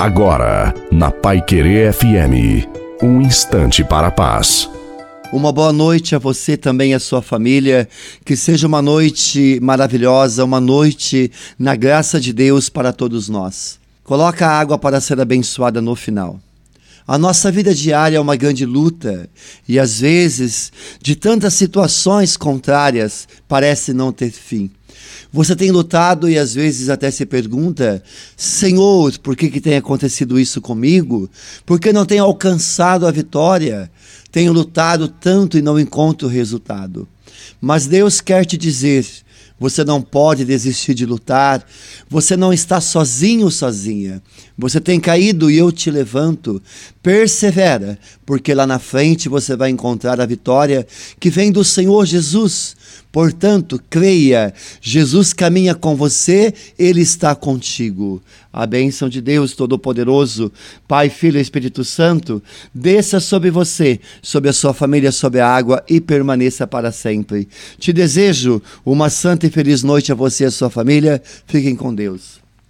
Agora, na Pai Querer FM, um instante para a paz. Uma boa noite a você também a sua família. Que seja uma noite maravilhosa, uma noite na graça de Deus para todos nós. Coloca a água para ser abençoada no final. A nossa vida diária é uma grande luta e às vezes, de tantas situações contrárias, parece não ter fim. Você tem lutado e às vezes até se pergunta: Senhor, por que, que tem acontecido isso comigo? Por que não tenho alcançado a vitória? Tenho lutado tanto e não encontro resultado. Mas Deus quer te dizer: você não pode desistir de lutar. Você não está sozinho, sozinha. Você tem caído e eu te levanto. Persevera, porque lá na frente você vai encontrar a vitória que vem do Senhor Jesus. Portanto, creia, Jesus caminha com você, ele está contigo. A bênção de Deus Todo-Poderoso, Pai, Filho e Espírito Santo, desça sobre você, sobre a sua família, sobre a água e permaneça para sempre. Te desejo uma santa e feliz noite a você e a sua família. Fiquem com Deus.